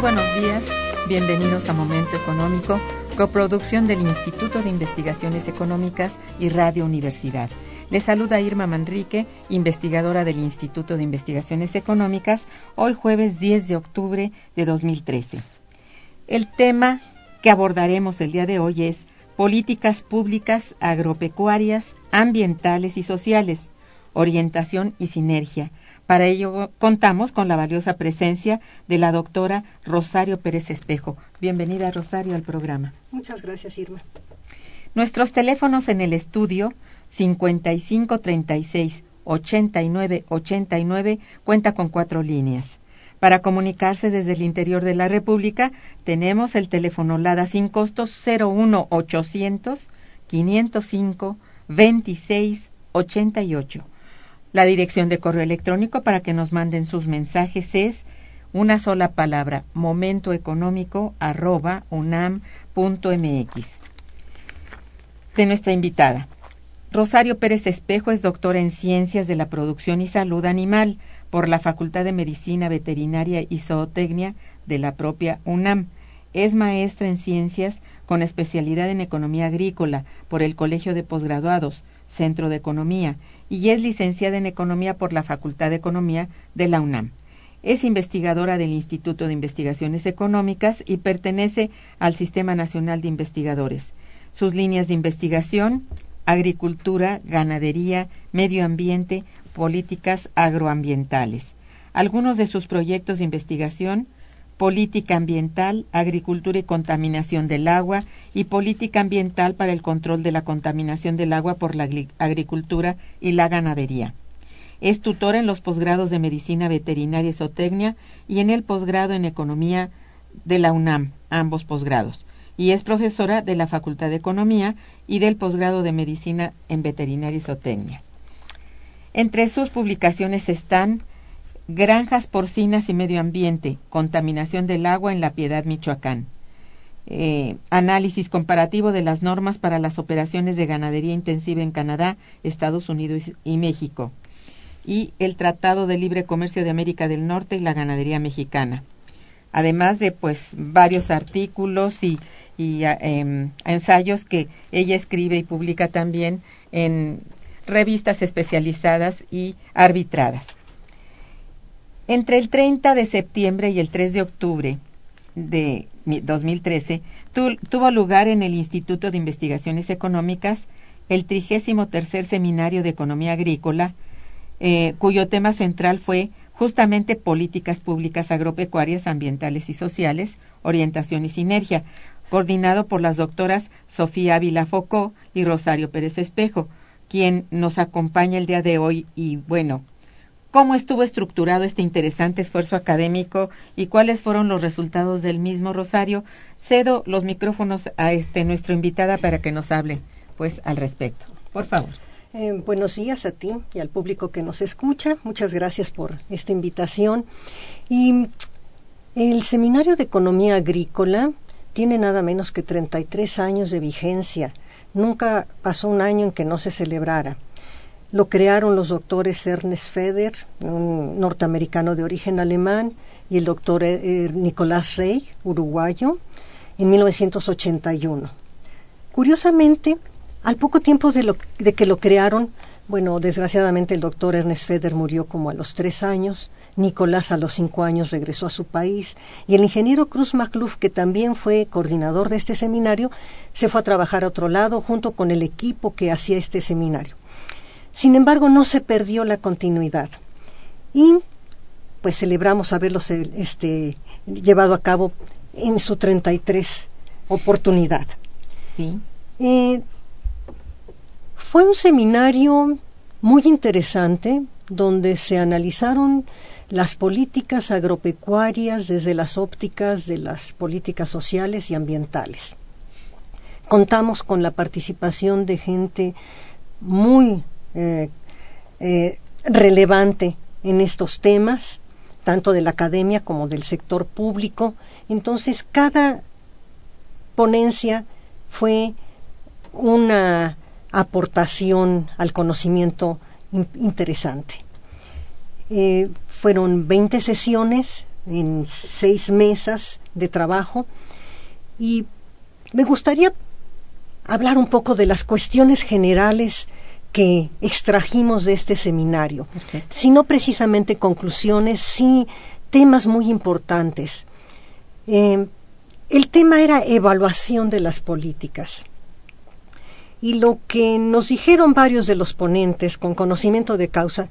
Buenos días, bienvenidos a Momento Económico, coproducción del Instituto de Investigaciones Económicas y Radio Universidad. Les saluda Irma Manrique, investigadora del Instituto de Investigaciones Económicas, hoy jueves 10 de octubre de 2013. El tema que abordaremos el día de hoy es políticas públicas agropecuarias, ambientales y sociales, orientación y sinergia. Para ello contamos con la valiosa presencia de la doctora Rosario Pérez Espejo. Bienvenida, Rosario, al programa. Muchas gracias, Irma. Nuestros teléfonos en el estudio 5536 89 89 cuenta con cuatro líneas. Para comunicarse desde el interior de la República, tenemos el teléfono LADA sin costos 01800 505 26 88. La dirección de correo electrónico para que nos manden sus mensajes es una sola palabra, momentoeconómico arroba unam.mx. De nuestra invitada. Rosario Pérez Espejo es doctora en Ciencias de la Producción y Salud Animal por la Facultad de Medicina Veterinaria y Zootecnia de la propia UNAM. Es maestra en Ciencias con especialidad en Economía Agrícola por el Colegio de Posgraduados, Centro de Economía, y es licenciada en Economía por la Facultad de Economía de la UNAM. Es investigadora del Instituto de Investigaciones Económicas y pertenece al Sistema Nacional de Investigadores. Sus líneas de investigación, agricultura, ganadería, medio ambiente, políticas agroambientales. Algunos de sus proyectos de investigación, política ambiental, agricultura y contaminación del agua y política ambiental para el control de la contaminación del agua por la agricultura y la ganadería. Es tutora en los posgrados de Medicina Veterinaria y Zootecnia y en el posgrado en Economía de la UNAM, ambos posgrados, y es profesora de la Facultad de Economía y del posgrado de Medicina en Veterinaria y Zootecnia. Entre sus publicaciones están Granjas porcinas y medio ambiente, contaminación del agua en la Piedad, Michoacán. Eh, análisis comparativo de las normas para las operaciones de ganadería intensiva en Canadá, Estados Unidos y México. Y el Tratado de Libre Comercio de América del Norte y la ganadería mexicana. Además de pues varios artículos y, eh, ensayos que ella escribe y publica también en revistas especializadas y arbitradas. Entre el 30 de septiembre y el 3 de octubre de 2013 tu, tuvo lugar en el Instituto de Investigaciones Económicas el 33 Seminario de Economía Agrícola, eh, cuyo tema central fue justamente políticas públicas agropecuarias, ambientales y sociales, orientación y sinergia, coordinado por las doctoras Sofía Ávila Focó y Rosario Pérez Espejo, quien nos acompaña el día de hoy y bueno, cómo estuvo estructurado este interesante esfuerzo académico y cuáles fueron los resultados del mismo Rosario. Cedo los micrófonos a este nuestra invitada para que nos hable pues al respecto. Por favor. Eh, buenos días a ti y al público que nos escucha. Muchas gracias por esta invitación. Y el Seminario de Economía Agrícola tiene nada menos que 33 años de vigencia. Nunca pasó un año en que no se celebrara. Lo crearon los doctores Ernest Feder, un norteamericano de origen alemán, y el doctor eh, eh, Nicolás Rey, uruguayo, en 1981. Curiosamente, al poco tiempo de, de, que lo crearon, bueno, desgraciadamente el doctor Ernest Feder murió como a los tres años, Nicolás a los cinco años regresó a su país y el ingeniero Cruz Macluf, que también fue coordinador de este seminario, se fue a trabajar a otro lado junto con el equipo que hacía este seminario. Sin embargo, no se perdió la continuidad. Y pues celebramos haberlo este, llevado a cabo en su 33 oportunidad. Sí. Eh, fue un seminario muy interesante donde se analizaron las políticas agropecuarias desde las ópticas de las políticas sociales y ambientales. Contamos con la participación de gente muy eh, eh, relevante en estos temas, tanto de la academia como del sector público. Entonces, cada ponencia fue una aportación al conocimiento interesante. Eh, fueron 20 sesiones en seis mesas de trabajo y me gustaría hablar un poco de las cuestiones generales que extrajimos de este seminario, sino precisamente conclusiones, sí temas muy importantes. Eh, el tema era evaluación de las políticas. Y lo que nos dijeron varios de los ponentes con conocimiento de causa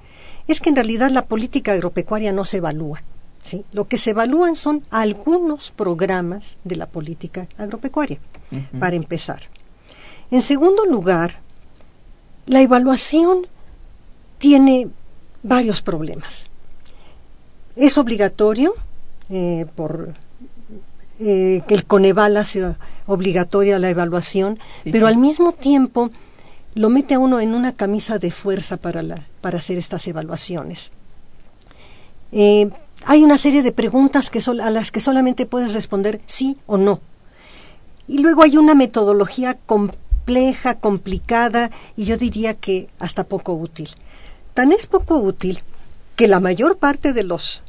es que en realidad la política agropecuaria no se evalúa. ¿sí? Lo que se evalúan son algunos programas de la política agropecuaria, para empezar. En segundo lugar, la evaluación tiene varios problemas. Es obligatorio eh, por eh, que el Coneval hace obligatoria la evaluación, pero al mismo tiempo lo mete a uno en una camisa de fuerza para, la, para hacer estas evaluaciones. Eh, hay una serie de preguntas que a las que solamente puedes responder sí o no. Y luego hay una metodología compleja compleja, complicada y yo diría que hasta poco útil. Tan es poco útil que la mayor parte de los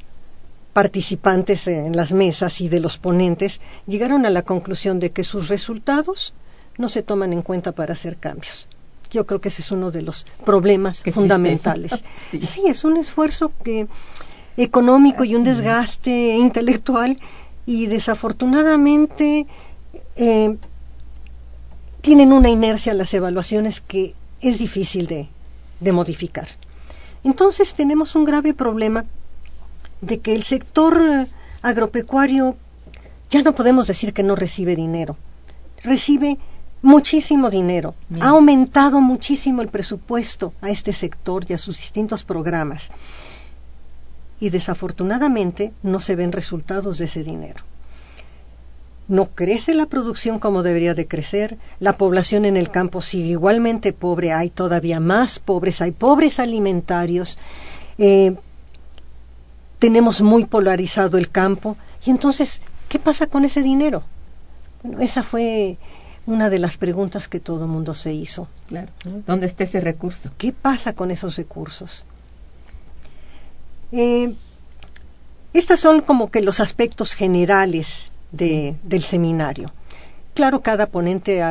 participantes en las mesas y de los ponentes llegaron a la conclusión de que sus resultados no se toman en cuenta para hacer cambios. Yo creo que ese es uno de los problemas fundamentales. Sí. es un esfuerzo que, económico y un desgaste intelectual y desafortunadamente eh, tienen una inercia las evaluaciones que es difícil de, de modificar. Entonces tenemos un grave problema de que el sector eh, agropecuario ya no podemos decir que no recibe dinero. Recibe muchísimo dinero. Ha aumentado muchísimo el presupuesto a este sector y a sus distintos programas. Y desafortunadamente no se ven resultados de ese dinero no crece la producción como debería de crecer, la población en el campo sigue igualmente pobre, hay todavía más pobres, hay pobres alimentarios, eh, tenemos muy polarizado el campo, y entonces, ¿qué pasa con ese dinero? Bueno, esa fue una de las preguntas que todo el mundo se hizo. Claro. ¿Dónde está ese recurso? ¿Qué pasa con esos recursos? Eh, estos son como que los aspectos generales del seminario. Claro, cada ponente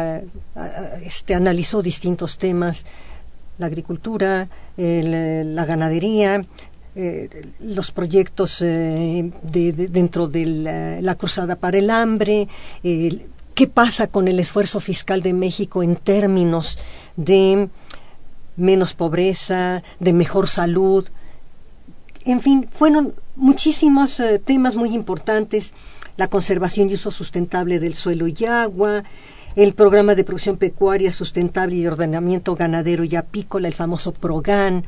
este, analizó distintos temas, la agricultura, la ganadería, eh, los proyectos eh, dentro de la, Cruzada para el Hambre, qué pasa con el esfuerzo fiscal de México en términos de menos pobreza, de mejor salud. En fin, fueron muchísimos eh, temas muy importantes la conservación y uso sustentable del suelo y agua, el programa de producción pecuaria sustentable y ordenamiento ganadero y apícola, el famoso PROGAN,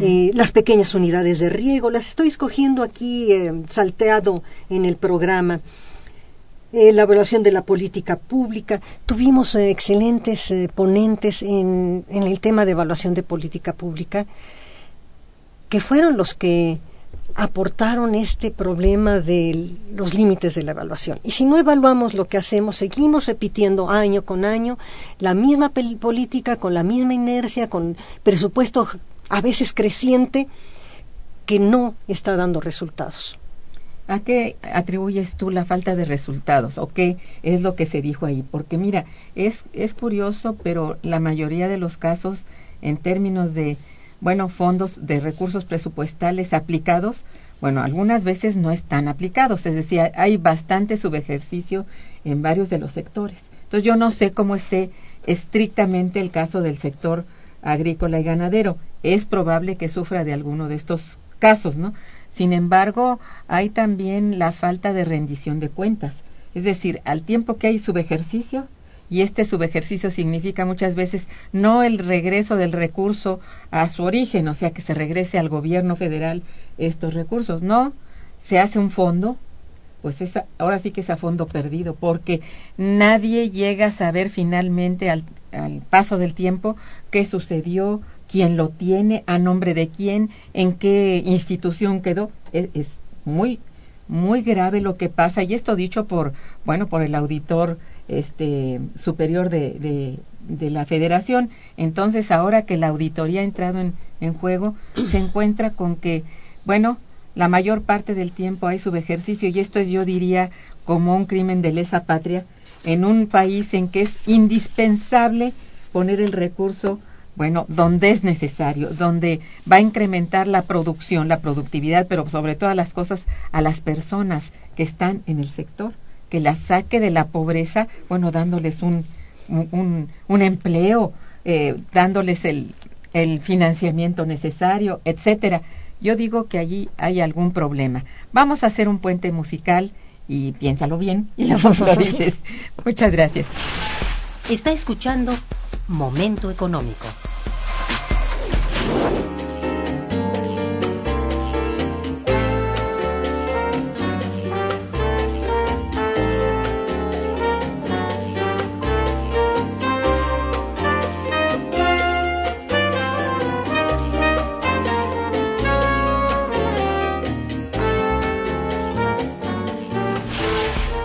eh, las pequeñas unidades de riego, las estoy escogiendo aquí eh, salteado en el programa. Eh, la evaluación de la política pública. Tuvimos excelentes ponentes en, en, el tema de evaluación de política pública, que fueron los que aportaron este problema de los límites de la evaluación. Y si no evaluamos lo que hacemos, seguimos repitiendo año con año la misma política, con la misma inercia, con presupuesto a veces creciente, que no está dando resultados. ¿A qué atribuyes tú la falta de resultados o qué es lo que se dijo ahí? Porque mira, es, es curioso, pero la mayoría de los casos en términos de bueno, fondos de recursos presupuestales aplicados, bueno, algunas veces no están aplicados, es decir, hay bastante subejercicio en varios de los sectores. Entonces yo no sé cómo esté estrictamente el caso del sector agrícola y ganadero. Es probable que sufra de alguno de estos casos, ¿no? Sin embargo, hay también la falta de rendición de cuentas. Es decir, al tiempo que hay subejercicio, y este subejercicio significa muchas veces no el regreso del recurso a su origen, o sea, que se regrese al gobierno federal estos recursos, no, se hace un fondo, pues ahora sí que es a fondo perdido, porque nadie llega a saber finalmente al, paso del tiempo qué sucedió, quién lo tiene, a nombre de quién, en qué institución quedó. Es, es muy, muy grave lo que pasa, y esto dicho por, bueno, por el auditor este, superior de, de, la federación. Entonces, ahora que la auditoría ha entrado en, en juego, se encuentra con que, bueno, la mayor parte del tiempo hay subejercicio y esto es, yo diría, como un crimen de lesa patria en un país en que es indispensable poner el recurso, bueno, donde es necesario, donde va a incrementar la producción, la productividad, pero sobre todas las cosas a las personas que están en el sector que la saque de la pobreza, bueno, dándoles un, un, un empleo, eh, dándoles el, el financiamiento necesario, etcétera. Yo digo que allí hay algún problema. Vamos a hacer un puente musical y piénsalo bien y luego lo dices. Muchas gracias. Está escuchando Momento Económico.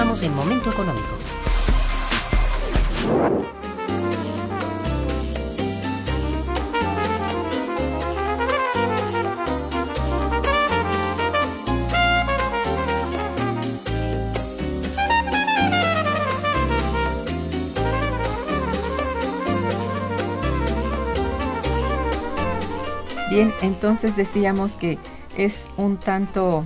Continuamos en Momento Económico. Bien, entonces decíamos que es un tanto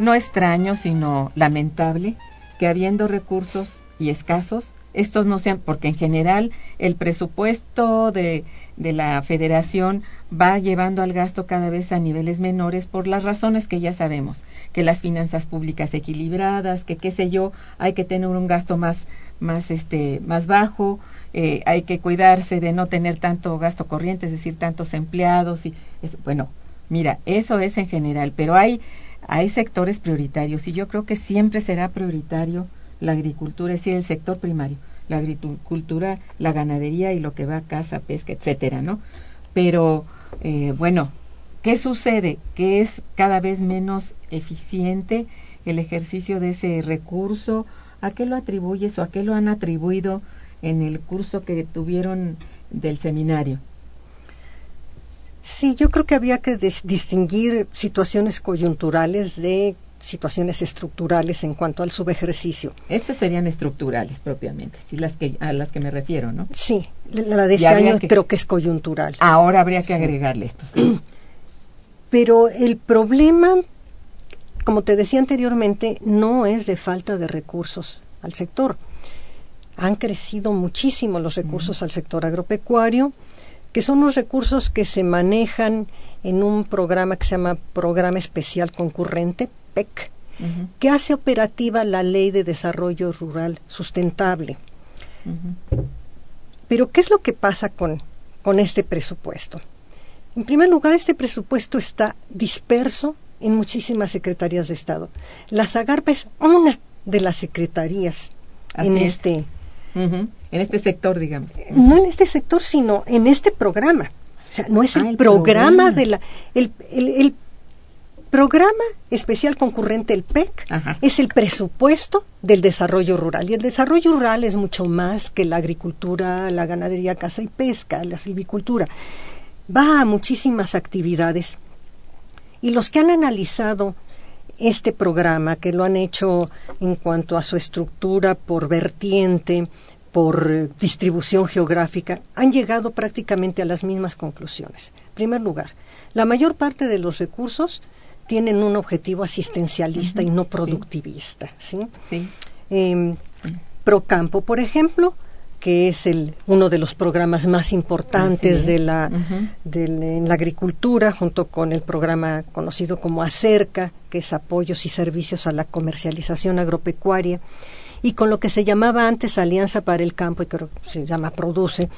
no extraño, sino lamentable que habiendo recursos y escasos, estos no sean, porque en general el presupuesto de, de la federación va llevando al gasto cada vez a niveles menores por las razones que ya sabemos, que las finanzas públicas equilibradas, que qué sé yo, hay que tener un gasto más, más, este, más bajo, eh, hay que cuidarse de no tener tanto gasto corriente, es decir, tantos empleados y bueno, mira, eso es en general, pero hay hay sectores prioritarios y yo creo que siempre será prioritario la agricultura, es decir, el sector primario, la agricultura, la ganadería y lo que va a caza, pesca, etcétera, ¿no? Pero, eh, bueno, ¿qué sucede? Que es cada vez menos eficiente el ejercicio de ese recurso. ¿A qué lo atribuyes o a qué lo han atribuido en el curso que tuvieron del seminario? Sí, yo creo que había que distinguir situaciones coyunturales de situaciones estructurales en cuanto al subejercicio. Estas serían estructurales propiamente, sí, las que, a las que me refiero, ¿no? Sí, la de este año creo que es coyuntural. Ahora habría que agregarle esto, sí. Pero el problema, como te decía anteriormente, no es de falta de recursos al sector. Han crecido muchísimo los recursos al sector agropecuario que son los recursos que se manejan en un programa que se llama Programa Especial Concurrente, PEC, que hace operativa la Ley de Desarrollo Rural Sustentable. Pero, ¿qué es lo que pasa con, con este presupuesto? En primer lugar, este presupuesto está disperso en muchísimas secretarías de Estado. La Zagarpa es una de las secretarías en este en este sector, digamos. No en este sector, sino en este programa. O sea, no es el, ah, programa, de la... El, el, programa especial concurrente, el PEC, es el presupuesto del desarrollo rural. Y el desarrollo rural es mucho más que la agricultura, la ganadería, caza y pesca, la silvicultura. Va a muchísimas actividades. Y los que han analizado este programa, que lo han hecho en cuanto a su estructura por vertiente, por distribución geográfica, han llegado prácticamente a las mismas conclusiones. En primer lugar, la mayor parte de los recursos tienen un objetivo asistencialista y no productivista. ¿sí? Em, Procampo, por ejemplo, que es el, uno de los programas más importantes de la, en la agricultura, junto con el programa conocido como ACERCA, que es apoyos y servicios a la comercialización agropecuaria, y con lo que se llamaba antes Alianza para el Campo, y creo que se llama Produce.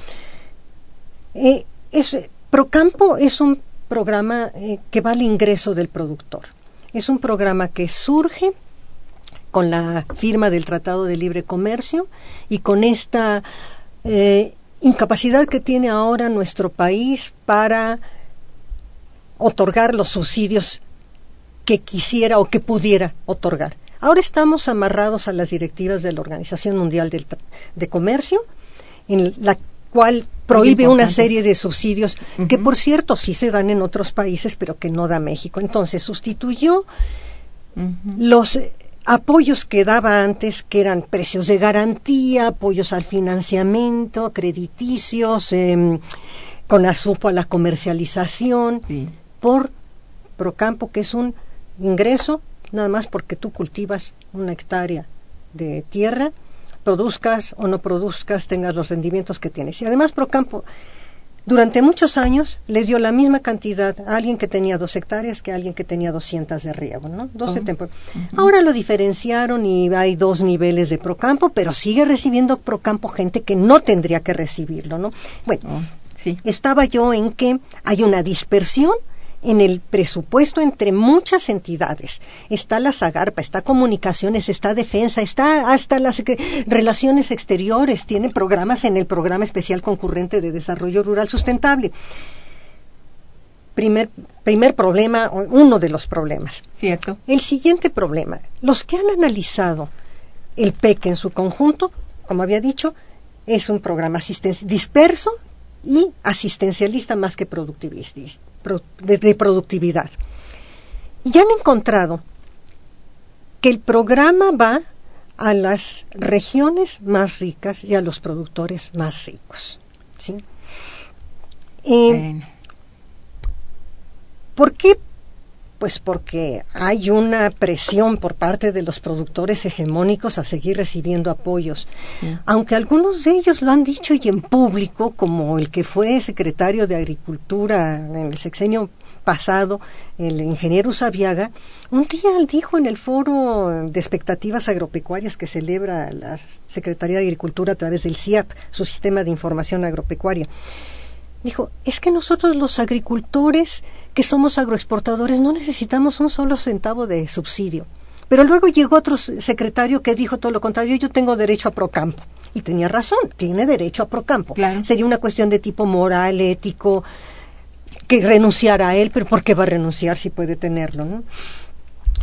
Eh, es, Procampo es un programa eh, que va al ingreso del productor. Es un programa que surge con la firma del Tratado de Libre Comercio y con esta eh, incapacidad que tiene ahora nuestro país para otorgar los subsidios que quisiera o que pudiera otorgar. Ahora estamos amarrados a las directivas de la Organización Mundial de Comercio, en la cual prohíbe una serie de subsidios que, por cierto, sí se dan en otros países, pero que no da México. Entonces, sustituyó los apoyos que daba antes, que eran precios de garantía, apoyos al financiamiento, crediticios, eh, con asupo a la comercialización, por Procampo, que es un ingreso nada más porque tú cultivas una hectárea de tierra, produzcas o no produzcas, tengas los rendimientos que tienes. Y además Procampo durante muchos años le dio la misma cantidad a alguien que tenía dos hectáreas que a alguien que tenía 200 de riego, ¿no? Ahora lo diferenciaron y hay dos niveles de Procampo, pero sigue recibiendo Procampo gente que no tendría que recibirlo, ¿no? Bueno, oh, sí. estaba yo en que hay una dispersión en el presupuesto entre muchas entidades. Está la Zagarpa, está Comunicaciones, está Defensa, está hasta las relaciones exteriores, tiene programas en el Programa Especial Concurrente de Desarrollo Rural Sustentable. Primer, primer problema, uno de los problemas. Cierto. El siguiente problema, los que han analizado el PEC en su conjunto, como había dicho, es un programa asistencia disperso y asistencialista más que productivista, de productividad. Y han encontrado que el programa va a las regiones más ricas y a los productores más ricos. ¿sí? Eh, ¿Por qué pues porque hay una presión por parte de los productores hegemónicos a seguir recibiendo apoyos. Aunque algunos de ellos lo han dicho y en público, como el que fue secretario de Agricultura en el sexenio pasado, el ingeniero Usabiaga, un día dijo en el foro de expectativas agropecuarias que celebra la Secretaría de Agricultura a través del CIAP, su sistema de información agropecuaria, Dijo, es que nosotros los agricultores que somos agroexportadores no necesitamos un solo centavo de subsidio, Pero luego llegó otro secretario que dijo todo lo contrario, yo tengo derecho a Procampo. Y tenía razón, tiene derecho a Procampo. Sería una cuestión de tipo moral, ético, que renunciara a él, pero ¿por qué va a renunciar si puede tenerlo? ¿no?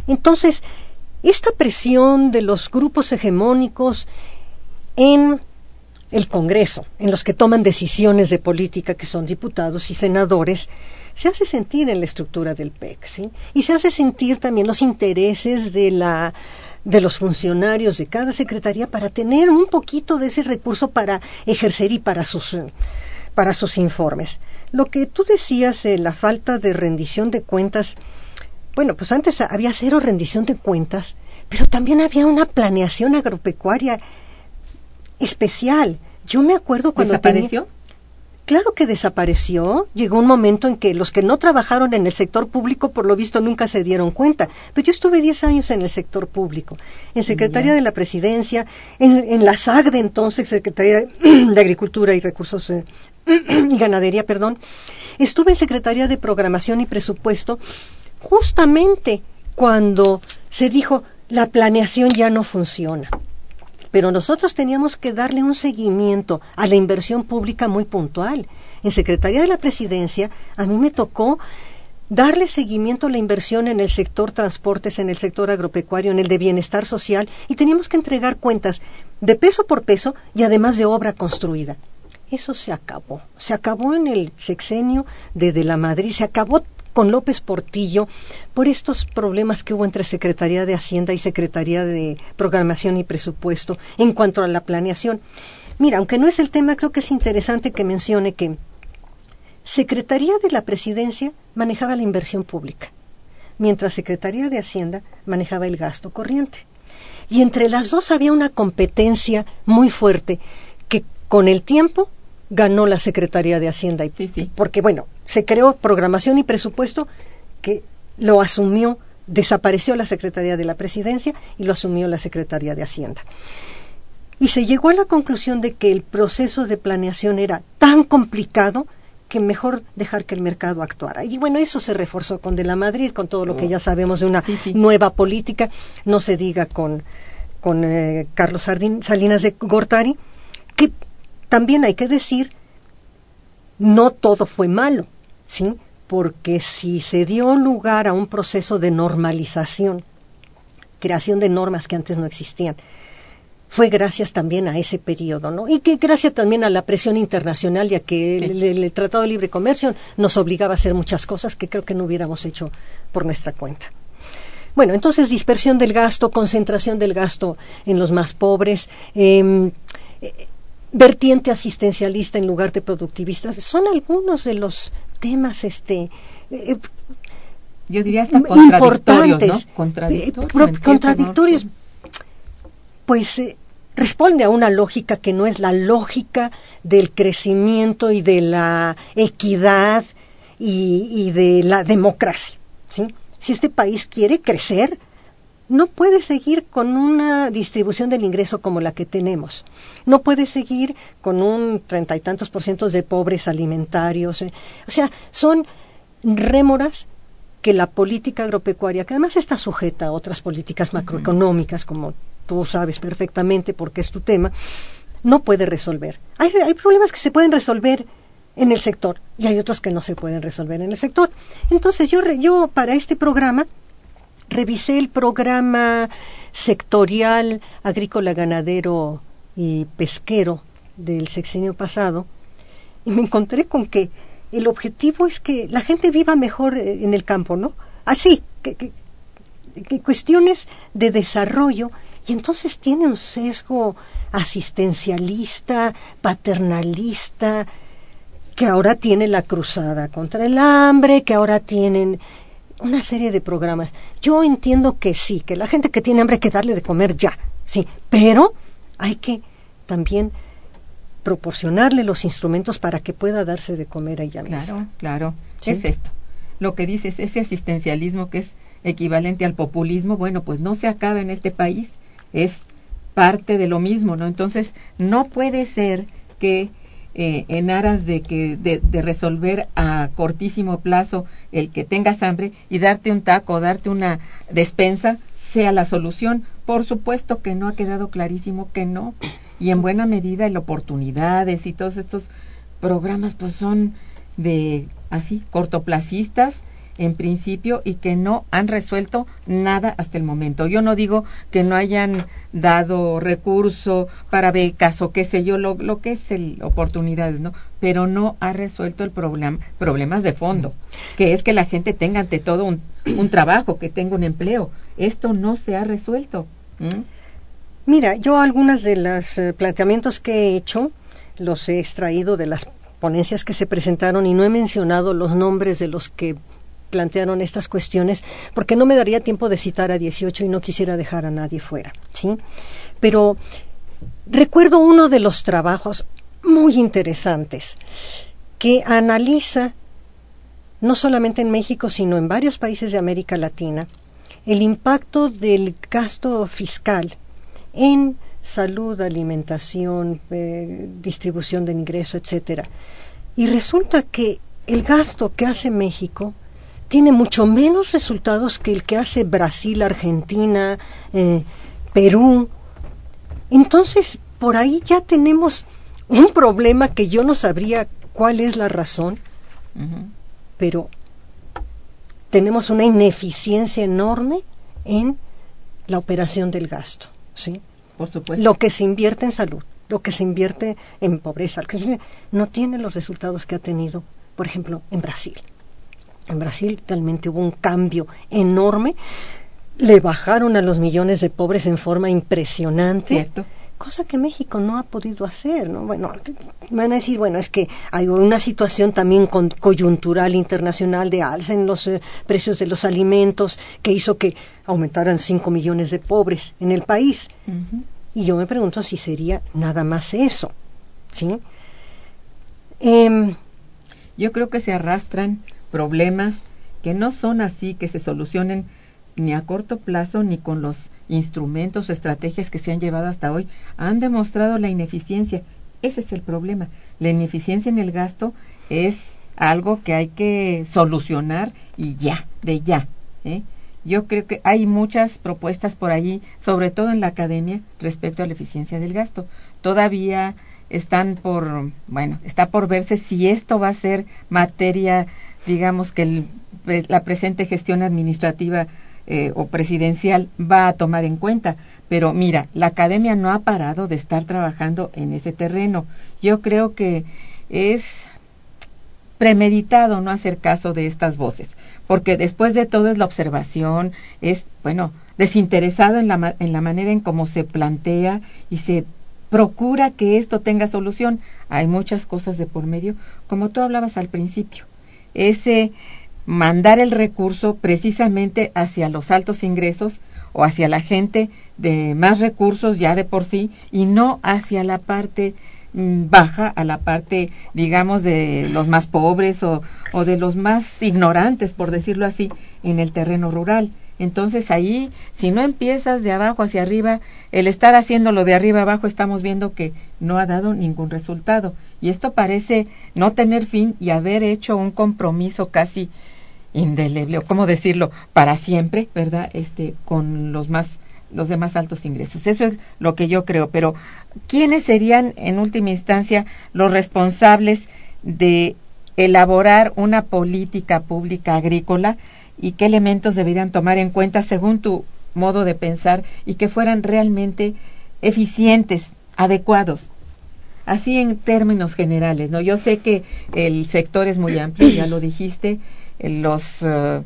Entonces, esta presión de los grupos hegemónicos en el Congreso, en los que toman decisiones de política, que son diputados y senadores, se hace sentir en la estructura del PEC, ¿sí? Y se hace sentir también los intereses de la de los funcionarios de cada secretaría para tener un poquito de ese recurso para ejercer y para sus para sus informes. Lo que tú decías, eh, la falta de rendición de cuentas, bueno, pues antes había cero rendición de cuentas, pero también había una planeación agropecuaria especial. Yo me acuerdo cuando ¿Desapareció? Claro que desapareció. Llegó un momento en que los que no trabajaron en el sector público, por lo visto, nunca se dieron cuenta. Pero yo estuve 10 años en el sector público, en Secretaría de la Presidencia, en, la SAG de entonces, Secretaría de Agricultura y Recursos eh, y Ganadería, perdón. Estuve en Secretaría de Programación y Presupuesto justamente cuando se dijo la planeación ya no funciona pero nosotros teníamos que darle un seguimiento a la inversión pública muy puntual. En Secretaría de la Presidencia a mí me tocó darle seguimiento a la inversión en el sector transportes, en el sector agropecuario, en el de bienestar social y teníamos que entregar cuentas de peso por peso y además de obra construida. Eso se acabó. Se acabó en el sexenio de, de la Madrid, se acabó con López Portillo por estos problemas que hubo entre Secretaría de Hacienda y Secretaría de Programación y Presupuesto en cuanto a la planeación. Mira, aunque no es el tema, creo que es interesante que mencione que Secretaría de la Presidencia manejaba la inversión pública, mientras Secretaría de Hacienda manejaba el gasto corriente. Y entre las dos había una competencia muy fuerte que con el tiempo ganó la Secretaría de Hacienda. Y, sí, sí. Porque, bueno, se creó programación y presupuesto que lo asumió, desapareció la Secretaría de la Presidencia y lo asumió la Secretaría de Hacienda. Y se llegó a la conclusión de que el proceso de planeación era tan complicado que mejor dejar que el mercado actuara. Y bueno, eso se reforzó con De la Madrid, con todo lo que oh. ya sabemos de una nueva política, no se diga con, con eh, Carlos Salinas de Gortari, que también hay que decir, no todo fue malo, ¿sí? Porque si se dio lugar a un proceso de normalización, creación de normas que antes no existían, fue gracias también a ese periodo, ¿no? Y que gracias también a la presión internacional, ya que el, Tratado de Libre Comercio nos obligaba a hacer muchas cosas que creo que no hubiéramos hecho por nuestra cuenta. Bueno, entonces dispersión del gasto, concentración del gasto en los más pobres, eh, vertiente asistencialista en lugar de productivista. Son algunos de los temas este eh, yo diría hasta contradictorios, ¿no? Contradictorios. contradictorios. Pues eh, responde a una lógica que no es la lógica del crecimiento y de la equidad y, y de la democracia. ¿sí? Si este país quiere crecer, no puede seguir con una distribución del ingreso como la que tenemos. No puede seguir con un treinta y tantos por ciento de pobres alimentarios. Eh. O sea, son rémoras que la política agropecuaria, que además está sujeta a otras políticas macroeconómicas, como tú sabes perfectamente porque es tu tema, no puede resolver. Hay, hay problemas que se pueden resolver en el sector y hay otros que no se pueden resolver en el sector. Entonces yo, yo para este programa revisé el programa sectorial agrícola, ganadero y pesquero del sexenio pasado y me encontré con que el objetivo es que la gente viva mejor eh, en el campo, ¿no? Así, que, que, cuestiones de desarrollo y entonces tiene un sesgo asistencialista, paternalista, que ahora tiene la cruzada contra el hambre, que ahora tienen una serie de programas. Yo entiendo que sí, que la gente que tiene hambre hay que darle de comer ya, sí, pero hay que también proporcionarle los instrumentos para que pueda darse de comer allá mismo. Claro, claro. Es esto. Lo que dices, ese asistencialismo que es equivalente al populismo, bueno, pues no se acaba en este país, es parte de lo mismo, ¿no? Entonces, no puede ser que eh, en aras de que de, resolver a cortísimo plazo el que tengas hambre y darte un taco, darte una despensa sea la solución. Por supuesto que no ha quedado clarísimo que no. Y en buena medida el oportunidades y todos estos programas pues son de así cortoplacistas en principio y que no han resuelto nada hasta el momento. Yo no digo que no hayan dado recurso para becas o qué sé yo, lo, que es el oportunidades, ¿no? Pero no ha resuelto el problema, problemas de fondo, que es que la gente tenga ante todo un, un trabajo, que tenga un empleo. Esto no se ha resuelto. Mira, yo algunos de los eh, planteamientos que he hecho los he extraído de las ponencias que se presentaron y no he mencionado los nombres de los que plantearon estas cuestiones, porque no me daría tiempo de citar a 18 y no quisiera dejar a nadie fuera, ¿sí? Pero recuerdo uno de los trabajos muy interesantes que analiza no solamente en México, sino en varios países de América Latina, el impacto del gasto fiscal en salud, alimentación, eh, distribución de ingreso, etcétera. Y resulta que el gasto que hace México tiene mucho menos resultados que el que hace Brasil, Argentina, eh, Perú. Entonces, por ahí ya tenemos un problema que yo no sabría cuál es la razón, pero tenemos una ineficiencia enorme en la operación del gasto, ¿sí? Por supuesto. Lo que se invierte en salud, lo que se invierte en pobreza, no tiene los resultados que ha tenido, por ejemplo, en Brasil. En Brasil realmente hubo un cambio enorme. Le bajaron a los millones de pobres en forma impresionante. Cierto. Cosa que México no ha podido hacer, ¿no? Bueno, van a decir, bueno, es que hay una situación también coyuntural internacional de alza en los eh, precios de los alimentos que hizo que aumentaran 5 millones de pobres en el país. Y yo me pregunto si sería nada más eso, ¿sí? Em, yo creo que se arrastran problemas que no son así, que se solucionen ni a corto plazo ni con los instrumentos o estrategias que se han llevado hasta hoy, han demostrado la ineficiencia. Ese es el problema. La ineficiencia en el gasto es algo que hay que solucionar y ya, de ya. ¿eh? Yo creo que hay muchas propuestas por ahí, sobre todo en la academia, respecto a la eficiencia del gasto. Todavía están por, bueno, está por verse si esto va a ser materia digamos que pues, la presente gestión administrativa eh, o presidencial va a tomar en cuenta. Pero mira, la academia no ha parado de estar trabajando en ese terreno. Yo creo que es premeditado no hacer caso de estas voces, porque después de todo es la observación, es, bueno, desinteresado en la, en la manera en cómo se plantea y se procura que esto tenga solución. Hay muchas cosas de por medio, como tú hablabas al principio ese mandar el recurso precisamente hacia los altos ingresos o hacia la gente de más recursos ya de por sí y no hacia la parte mm, baja, a la parte, digamos, de los más pobres o, o de los más ignorantes, por decirlo así, en el terreno rural. Entonces ahí, si no empiezas de abajo hacia arriba, el estar haciéndolo de arriba abajo, estamos viendo que no ha dado ningún resultado. Y esto parece no tener fin y haber hecho un compromiso casi indeleble, o cómo decirlo, para siempre, ¿verdad? Este, con los más los de más altos ingresos. Eso es lo que yo creo. Pero, ¿quiénes serían, en última instancia, los responsables de elaborar una política pública agrícola y qué elementos deberían tomar en cuenta según tu modo de pensar y que fueran realmente eficientes, adecuados. Así en términos generales, ¿no? Yo sé que el sector es muy amplio, ya lo dijiste, los eh,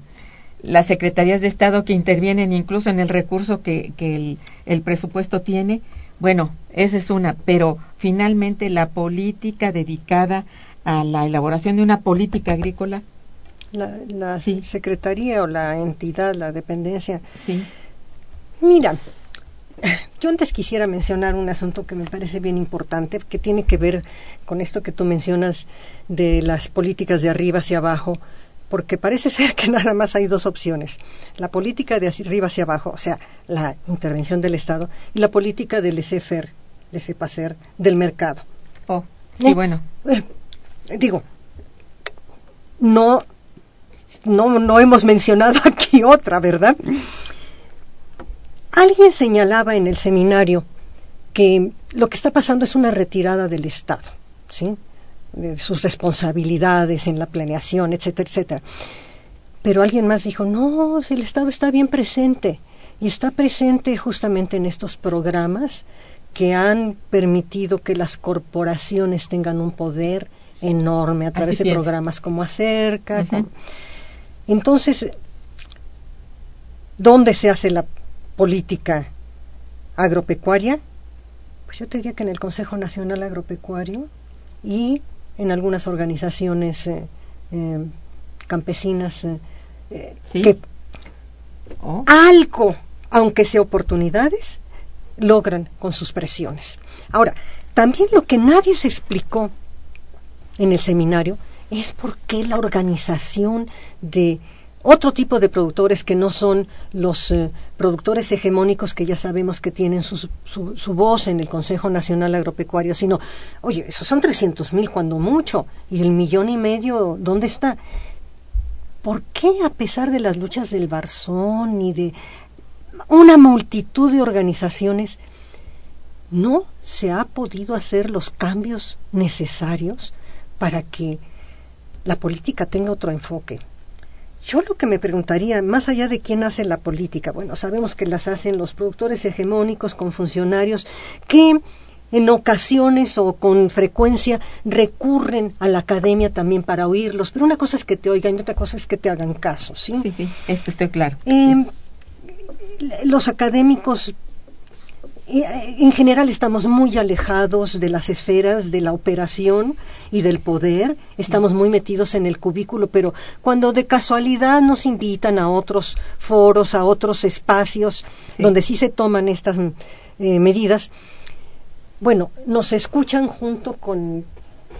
las secretarías de Estado que intervienen incluso en el recurso que, que el, el presupuesto tiene, bueno, esa es una, pero finalmente la política dedicada a la elaboración de una política agrícola la, secretaría o la entidad, la dependencia. Sí. Mira, yo antes quisiera mencionar un asunto que me parece bien importante, que tiene que ver con esto que tú mencionas de las políticas de arriba hacia abajo, porque parece ser que nada más hay dos opciones, la política de arriba hacia abajo, o sea, la intervención del Estado, y la política del laissez-faire, laissez-passer del mercado. Oh, sí, bueno. Eh, digo, no no, no hemos mencionado aquí otra, ¿verdad? alguien señalaba en el seminario que lo que está pasando es una retirada del Estado, ¿sí? de sus responsabilidades en la planeación, etcétera, etcétera. Pero alguien más dijo, no, el Estado está bien presente y está presente justamente en estos programas que han permitido que las corporaciones tengan un poder enorme a través de programas como Acerca. Entonces, ¿dónde se hace la política agropecuaria? Pues yo te diría que en el Consejo Nacional Agropecuario y en algunas organizaciones eh, eh, campesinas eh, que oh. algo, aunque sea oportunidades, logran con sus presiones. Ahora, también lo que nadie se explicó en el seminario es por qué la organización de otro tipo de productores que no son los eh, productores hegemónicos que ya sabemos que tienen su, su, voz en el Consejo Nacional Agropecuario, sino, oye, esos son 300 mil cuando mucho, y el millón y medio, ¿dónde está? ¿Por qué a pesar de las luchas del Barzón y de una multitud de organizaciones, no se ha podido hacer los cambios necesarios para que la política tenga otro enfoque? Yo lo que me preguntaría, más allá de quién hace la política, bueno, sabemos que las hacen los productores hegemónicos con funcionarios que en ocasiones o con frecuencia recurren a la academia también para oírlos, pero una cosa es que te oigan y otra cosa es que te hagan caso, ¿sí? Sí, sí, esto estoy claro. Eh, los académicos en general estamos muy alejados de las esferas de la operación y del poder, estamos muy metidos en el cubículo, pero cuando de casualidad nos invitan a otros foros, a otros espacios donde sí se toman estas eh, medidas, bueno, nos escuchan junto con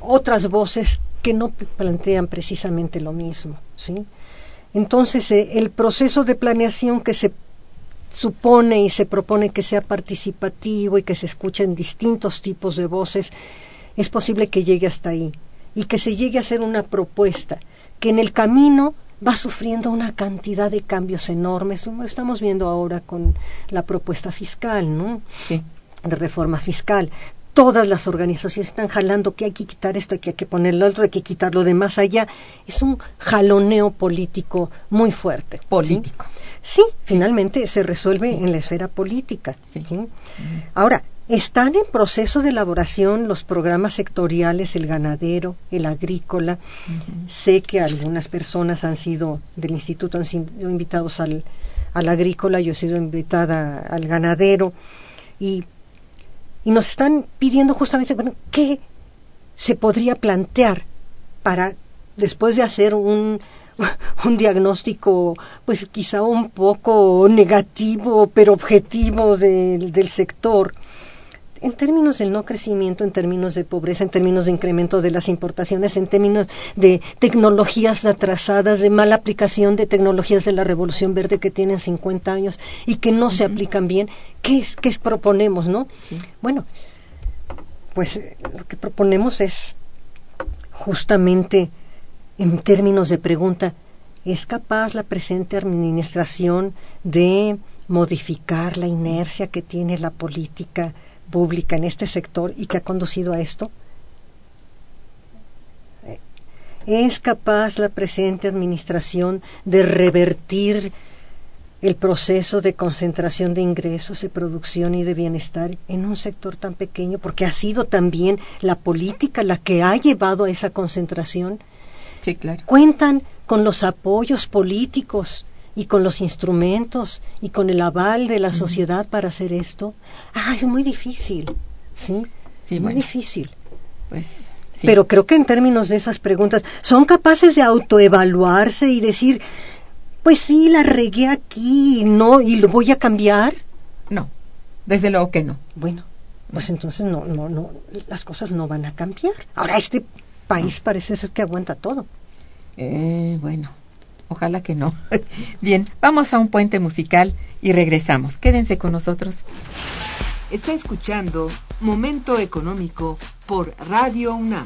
otras voces que no plantean precisamente lo mismo, ¿sí? Entonces, eh, el proceso de planeación que se supone y se propone que sea participativo y que se escuchen distintos tipos de voces, es posible que llegue hasta ahí y que se llegue a hacer una propuesta que en el camino va sufriendo una cantidad de cambios enormes. Lo estamos viendo ahora con la propuesta fiscal, ¿no? Sí. De reforma fiscal todas las organizaciones están jalando que hay que quitar esto, que hay que poner lo otro, hay que quitar lo de más allá. Es un jaloneo político muy fuerte. Político. Sí, finalmente se resuelve en la esfera política. Ahora, están en proceso de elaboración los programas sectoriales, el ganadero, el agrícola. Sé que algunas personas han sido del instituto, han sido invitados al, al agrícola, yo he sido invitada al ganadero. Y y nos están pidiendo justamente, bueno, ¿qué se podría plantear para, después de hacer un, un diagnóstico, pues quizá un poco negativo, pero objetivo del sector, en términos del no crecimiento, en términos de pobreza, en términos de incremento de las importaciones, en términos de tecnologías atrasadas, de mala aplicación de tecnologías de la Revolución Verde que tienen 50 años y que no se aplican bien, ¿qué es qué proponemos, no? Bueno, pues eh, lo que proponemos es justamente en términos de pregunta, ¿es capaz la presente administración de modificar la inercia que tiene la política pública en este sector y que ha conducido a esto? ¿Es capaz la presente administración de revertir el proceso de concentración de ingresos, de producción y de bienestar en un sector tan pequeño? Porque ha sido también la política la que ha llevado a esa concentración. Sí, claro. Cuentan con los apoyos políticos y con los instrumentos y con el aval de la sociedad para hacer esto, ah, es muy difícil, ¿sí? Sí, muy difícil. Pues Pero creo que en términos de esas preguntas, ¿son capaces de autoevaluarse y decir, pues sí, la regué aquí y no, y lo voy a cambiar? No, desde luego que no. Bueno, pues entonces no, no, no, las cosas no van a cambiar. Ahora este país parece ser que aguanta todo. Eh, bueno, Ojalá que no. Bien, vamos a un puente musical y regresamos. Quédense con nosotros. Está escuchando Momento Económico por Radio UNAM.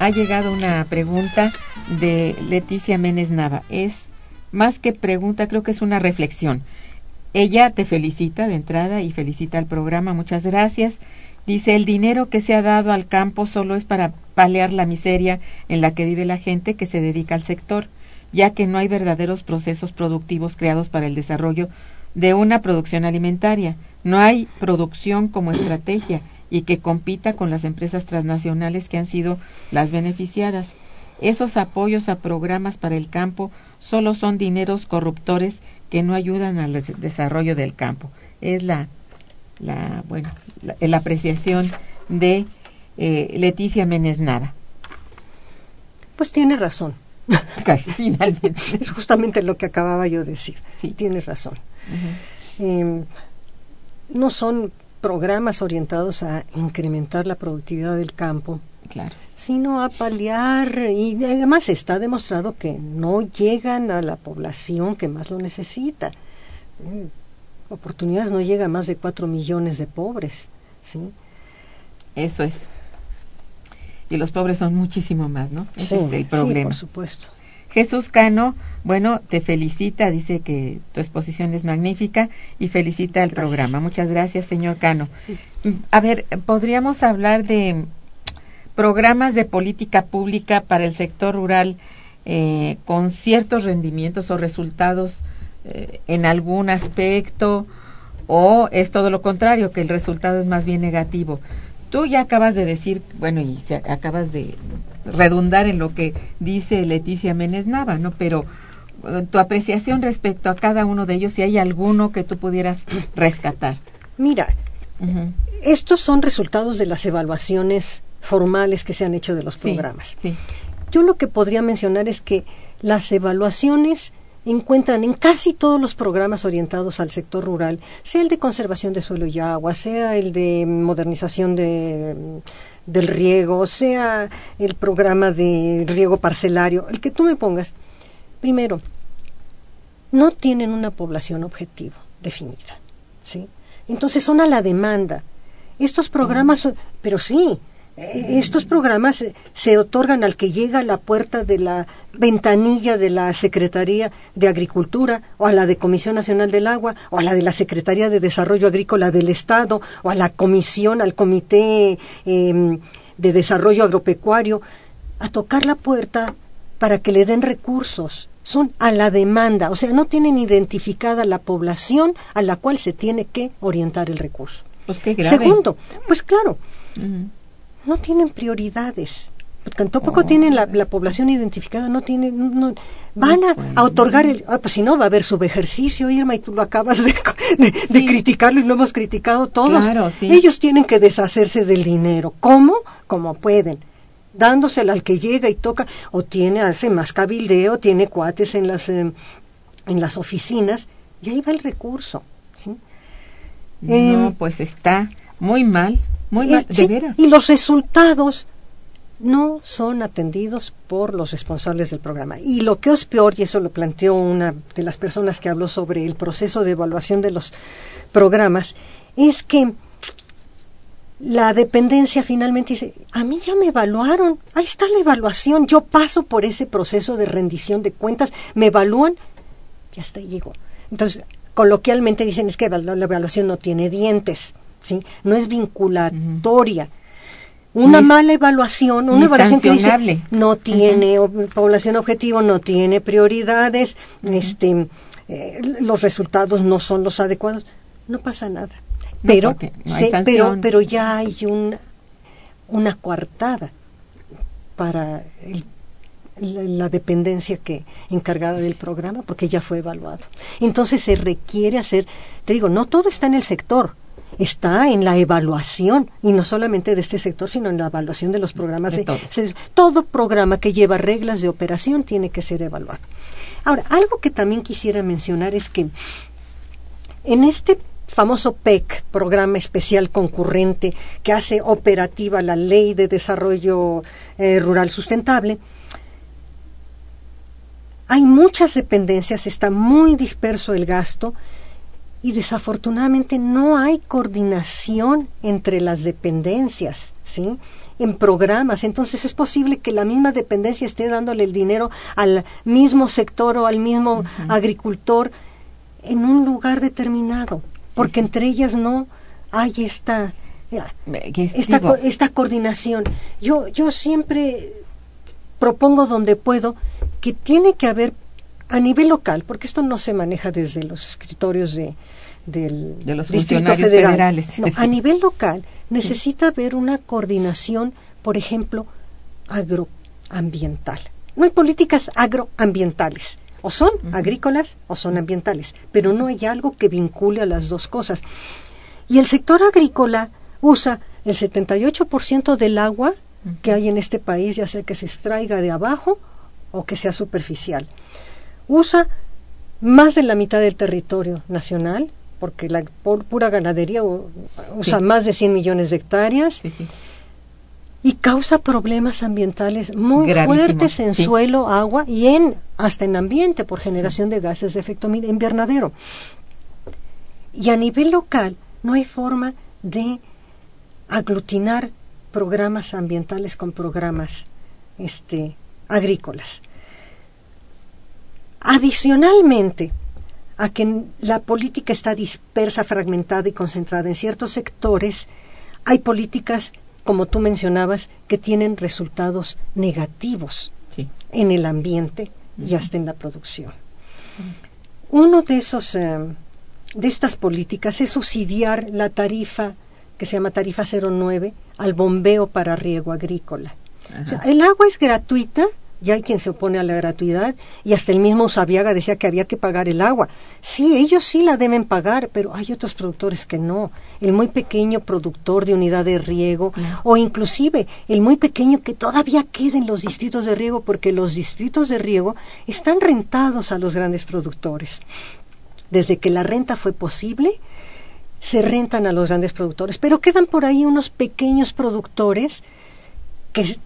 Ha llegado una pregunta de Leticia Menes Nava. Es más que pregunta, creo que es una reflexión. Ella te felicita de entrada y felicita al programa. Muchas gracias. Dice, el dinero que se ha dado al campo solo es para paliar la miseria en la que vive la gente que se dedica al sector, ya que no hay verdaderos procesos productivos creados para el desarrollo de una producción alimentaria. No hay producción como estrategia y que compita con las empresas transnacionales que han sido las beneficiadas. Esos apoyos a programas para el campo solo son dineros corruptores que no ayudan al desarrollo del campo. Es la, la bueno, la, apreciación de eh, Leticia Menes Nava. Pues tiene razón. Finalmente. es justamente lo que acababa yo de decir. Sí. Tienes razón. Em, no son programas orientados a incrementar la productividad del campo, claro. sino a paliar, y además está demostrado que no llegan a la población que más lo necesita. Mm, oportunidades no llega a más de cuatro millones de pobres. ¿sí? Eso es. Y los pobres son muchísimo más, ¿no? Ese es el problema. Sí, por supuesto. Jesús Cano, bueno, te felicita, dice que tu exposición es magnífica y felicita el programa. Muchas gracias, señor Cano. A ver, ¿podríamos hablar de programas de política pública para el sector rural eh, con ciertos rendimientos o resultados eh, en algún aspecto? ¿O es todo lo contrario, que el resultado es más bien negativo? Tú ya acabas de decir, bueno, y acabas de redundar en lo que dice Leticia Menes Nava, ¿no? Pero eh, tu apreciación respecto a cada uno de ellos, si hay alguno que tú pudieras rescatar. Mira, estos son resultados de las evaluaciones formales que se han hecho de los programas. sí. Yo lo que podría mencionar es que las evaluaciones encuentran en casi todos los programas orientados al sector rural, sea el de conservación de suelo y agua, sea el de modernización de, del riego, sea el programa de riego parcelario, el que tú me pongas, primero, no tienen una población objetivo definida, ¿sí? Entonces son a la demanda. Estos programas, pero sí, estos programas se otorgan al que llega a la puerta de la ventanilla de la Secretaría de Agricultura o a la de Comisión Nacional del Agua o a la de la Secretaría de Desarrollo Agrícola del Estado o a la Comisión, al Comité em, de Desarrollo Agropecuario, a tocar la puerta para que le den recursos. Son a la demanda, o sea, no tienen identificada la población a la cual se tiene que orientar el recurso. Pues qué grave. Segundo, pues claro, no tienen prioridades. Porque tampoco tienen la, población identificada, no tienen, no, van a, otorgar el, ah, pues si no va a haber subejercicio, Irma, y tú lo acabas de, criticarlo y lo hemos criticado todos. Ellos tienen que deshacerse del dinero. ¿Cómo? Como pueden dándosela al que llega y toca, o tiene, hace más cabildeo, tiene cuates en las, em, en las oficinas, y ahí va el recurso. ¿sí? No, em, pues está muy mal muy y, de veras. Y los resultados no son atendidos por los responsables del programa. Y lo que es peor, y eso lo planteó una de las personas que habló sobre el proceso de evaluación de los programas, es que la dependencia finalmente dice, a mí ya me evaluaron, ahí está la evaluación, yo paso por ese proceso de rendición de cuentas, me evalúan, ya hasta ahí llegó. Entonces, coloquialmente dicen es que la evaluación no tiene dientes, ¿sí? No es vinculatoria. Una mala evaluación, una evaluación que dice no tiene población objetivo, no tiene prioridades, este, eh, los resultados no son los adecuados, no pasa nada. pero, pero, pero ya hay un, una coartada para la, dependencia que encargada del programa porque ya fue evaluado. Entonces se requiere hacer, te digo, no todo está en el sector, está en la evaluación, y no solamente de este sector, sino en la evaluación de los programas. De, todo programa que lleva reglas de operación tiene que ser evaluado. Ahora, algo que también quisiera mencionar es que en este famoso PEC, Programa Especial Concurrente, que hace operativa la Ley de Desarrollo eh, Rural Sustentable, hay muchas dependencias, está muy disperso el gasto y desafortunadamente no hay coordinación entre las dependencias, ¿sí? En programas. Entonces es posible que la misma dependencia esté dándole el dinero al mismo sector o al mismo agricultor en un lugar determinado, porque entre ellas no hay esta esta, esta coordinación. Yo, yo siempre propongo donde puedo que tiene que haber a nivel local, porque esto no se maneja desde los escritorios de, del de los Distrito Federales. A nivel local necesita haber una coordinación, por ejemplo, agroambiental. No hay políticas agroambientales. O son agrícolas o son ambientales, pero no hay algo que vincule a las dos cosas. Y el sector agrícola usa el 78% del agua que hay en este país, ya sea que se extraiga de abajo o que sea superficial. Usa más de la mitad del territorio nacional, porque la pura ganadería usa más de 100 millones de hectáreas. y causa problemas ambientales muy fuertes en suelo, agua y en hasta en ambiente por generación de gases de efecto invernadero. Y a nivel local no hay forma de aglutinar programas ambientales con programas este, agrícolas. Adicionalmente a que la política está dispersa, fragmentada y concentrada en ciertos sectores, hay políticas, como tú mencionabas, que tienen resultados negativos en el ambiente y hasta en la producción. Uno de esos eh, de estas políticas es subsidiar la tarifa que se llama tarifa 09 al bombeo para riego agrícola. O sea, el agua es gratuita, ya hay quien se opone a la gratuidad y hasta el mismo Usabiaga decía que había que pagar el agua. Sí, ellos sí la deben pagar, pero hay otros productores que no. El muy pequeño productor de unidad de riego o inclusive el muy pequeño que todavía queda en los distritos de riego porque los distritos de riego están rentados a los grandes productores. Desde que la renta fue posible, se rentan a los grandes productores, pero quedan por ahí unos pequeños productores que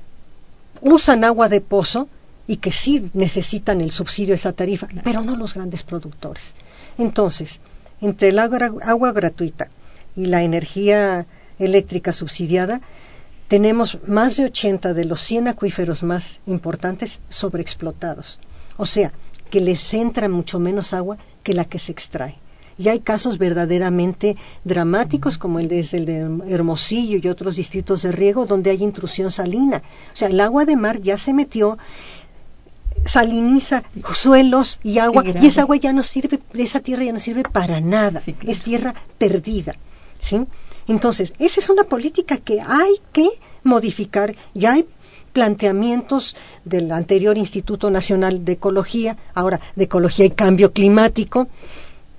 usan agua de pozo y que sí necesitan el subsidio de esa tarifa, pero no los grandes productores. Entonces, entre el agua, agua gratuita y la energía eléctrica subsidiada, tenemos más de 80 de los 100 acuíferos más importantes sobreexplotados. O sea, que les entra mucho menos agua que la que se extrae y hay casos verdaderamente dramáticos como el de, el de Hermosillo y otros distritos de riego donde hay intrusión salina. O sea, el agua de mar ya se metió saliniza suelos y agua y esa agua ya no sirve, esa tierra ya no sirve para nada, es tierra perdida, ¿sí? Entonces, esa es una política que hay que modificar, ya hay planteamientos del anterior Instituto Nacional de Ecología, ahora de Ecología y Cambio Climático,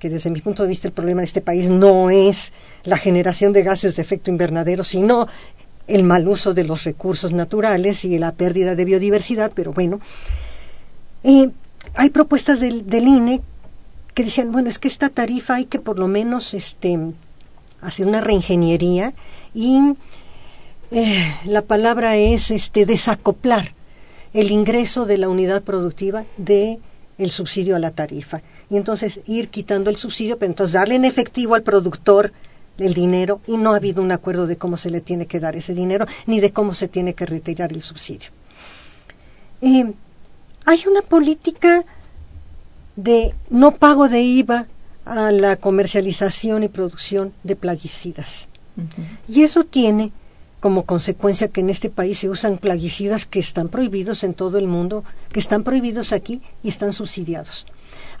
desde mi punto de vista el problema de este país no es la generación de gases de efecto invernadero, sino el mal uso de los recursos naturales y la pérdida de biodiversidad, pero bueno, hay propuestas del, del, INE que decían, bueno, es que esta tarifa hay que por lo menos este, hacer una reingeniería y eh, la palabra es este desacoplar el ingreso de la unidad productiva de el subsidio a la tarifa. Y entonces ir quitando el subsidio, pero entonces darle en efectivo al productor el dinero y no ha habido un acuerdo de cómo se le tiene que dar ese dinero ni de cómo se tiene que retirar el subsidio. Eh, hay una política de no pago de IVA a la comercialización y producción de plaguicidas. Y eso tiene como consecuencia que en este país se usan plaguicidas que están prohibidos en todo el mundo, que están prohibidos aquí y están subsidiados.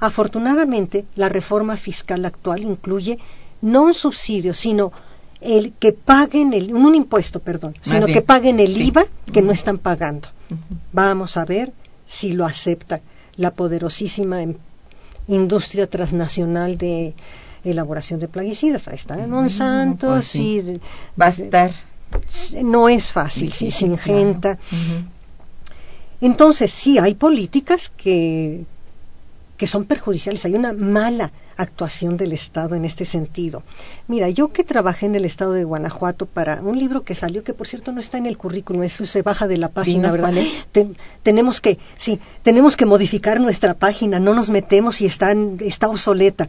Afortunadamente, la reforma fiscal actual incluye no un subsidio, sino el que paguen el, un impuesto, perdón, sino que paguen el IVA que no están pagando. Vamos a ver si lo acepta la poderosísima em, industria transnacional de elaboración de plaguicidas. Ahí está Monsanto, pues sí. va a estar. No es fácil, sí, se ingenta. Entonces, sí, hay políticas que, que son perjudiciales. Hay una mala actuación del Estado en este sentido. Mira, yo que trabajé en el Estado de Guanajuato para un libro que salió, que por cierto no está en el currículum, eso se baja de la página, ¿verdad? tenemos que, sí, tenemos que modificar nuestra página, no nos metemos y está, está obsoleta.